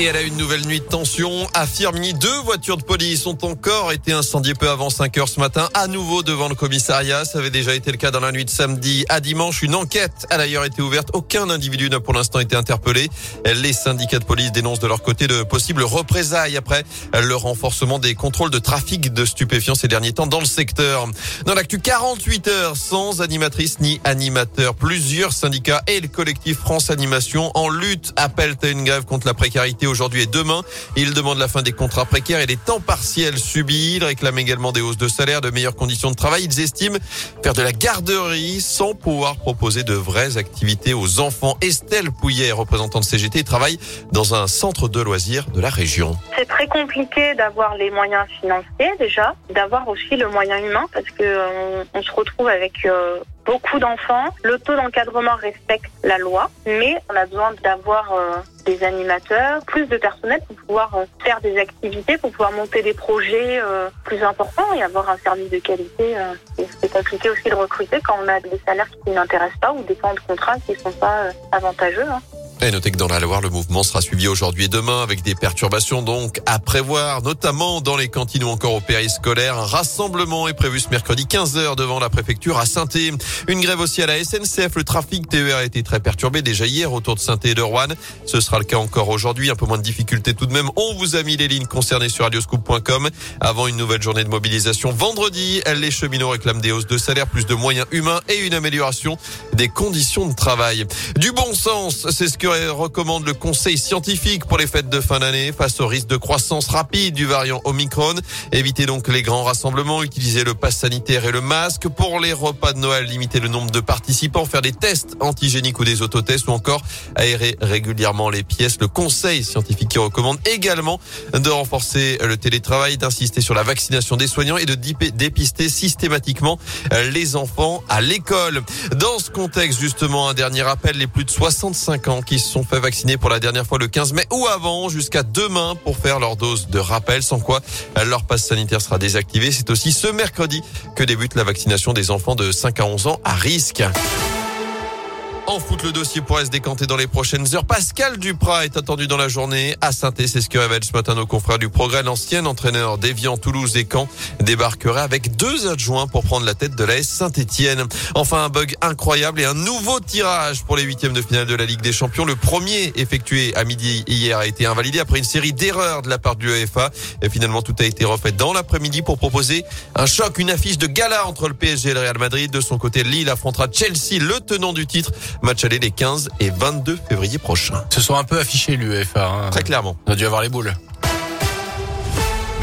Et elle a une nouvelle nuit de tension. À deux voitures de police ont encore été incendiées peu avant 5 heures ce matin, à nouveau devant le commissariat. Ça avait déjà été le cas dans la nuit de samedi à dimanche. Une enquête a d'ailleurs été ouverte. Aucun individu n'a pour l'instant été interpellé. Les syndicats de police dénoncent de leur côté de possibles représailles après le renforcement des contrôles de trafic de stupéfiants ces derniers temps dans le secteur. Dans l'actu 48 heures, sans animatrice ni animateur, plusieurs syndicats et le collectif France Animation en lutte appellent à une grève contre la précarité aujourd'hui et demain. Ils demandent la fin des contrats précaires et des temps partiels subis. Ils réclament également des hausses de salaire, de meilleures conditions de travail. Ils estiment faire de la garderie sans pouvoir proposer de vraies activités aux enfants. Estelle Pouillet, représentante CGT, travaille dans un centre de loisirs de la région. C'est très compliqué d'avoir les moyens financiers déjà, d'avoir aussi le moyen humain parce que euh, on, se retrouve avec euh, beaucoup d'enfants. Le taux d'encadrement respecte la loi, mais on a besoin d'avoir euh, des animateurs, plus de personnel pour pouvoir euh, faire des activités, pour pouvoir monter des projets euh, plus importants et avoir un service de qualité. c'est compliqué aussi de recruter quand on a des salaires qui n'intéressent pas ou des temps de contrat qui ne sont pas avantageux. Hein. Et notez que dans la Loire, le mouvement sera suivi aujourd'hui et demain avec des perturbations donc à prévoir, notamment dans les cantines ou encore au périscolaire. Un rassemblement est prévu ce mercredi 15h devant la préfecture à saint Une grève aussi à la SNCF. Le trafic TER a été très perturbé déjà hier autour de saint et de Rouen. Ce sera le cas encore aujourd'hui. Un peu moins de difficultés tout de même. On vous a mis les lignes concernées sur radioscoop.com avant une nouvelle journée de mobilisation vendredi. Les cheminots réclament des hausses de salaire, plus de moyens humains et une amélioration des conditions de travail. Du bon sens, c'est ce que recommande le conseil scientifique pour les fêtes de fin d'année face au risque de croissance rapide du variant Omicron. Évitez donc les grands rassemblements, utilisez le pass sanitaire et le masque. Pour les repas de Noël, limitez le nombre de participants, faire des tests antigéniques ou des autotests ou encore aérer régulièrement les pièces. Le conseil scientifique qui recommande également de renforcer le télétravail, d'insister sur la vaccination des soignants et de dépister systématiquement les enfants à l'école. Dans ce contexte, justement, un dernier appel, les plus de 65 ans qui sont fait vacciner pour la dernière fois le 15 mai ou avant jusqu'à demain pour faire leur dose de rappel, sans quoi leur passe sanitaire sera désactivé. C'est aussi ce mercredi que débute la vaccination des enfants de 5 à 11 ans à risque. En foot, le dossier pourrait se décanter dans les prochaines heures. Pascal Duprat est attendu dans la journée à saint C'est ce que révèle ce matin nos confrères du Progrès. L'ancien entraîneur d'Evian, Toulouse et Caen débarquerait avec deux adjoints pour prendre la tête de la S Saint-Etienne. Enfin, un bug incroyable et un nouveau tirage pour les huitièmes de finale de la Ligue des Champions. Le premier effectué à midi hier a été invalidé après une série d'erreurs de la part du UEFA. Et finalement, tout a été refait dans l'après-midi pour proposer un choc, une affiche de gala entre le PSG et le Real Madrid. De son côté, Lille affrontera Chelsea, le tenant du titre. Match aller les 15 et 22 février prochains. Se sont un peu affichés l'UEFA. Hein. Très clairement. On a dû avoir les boules.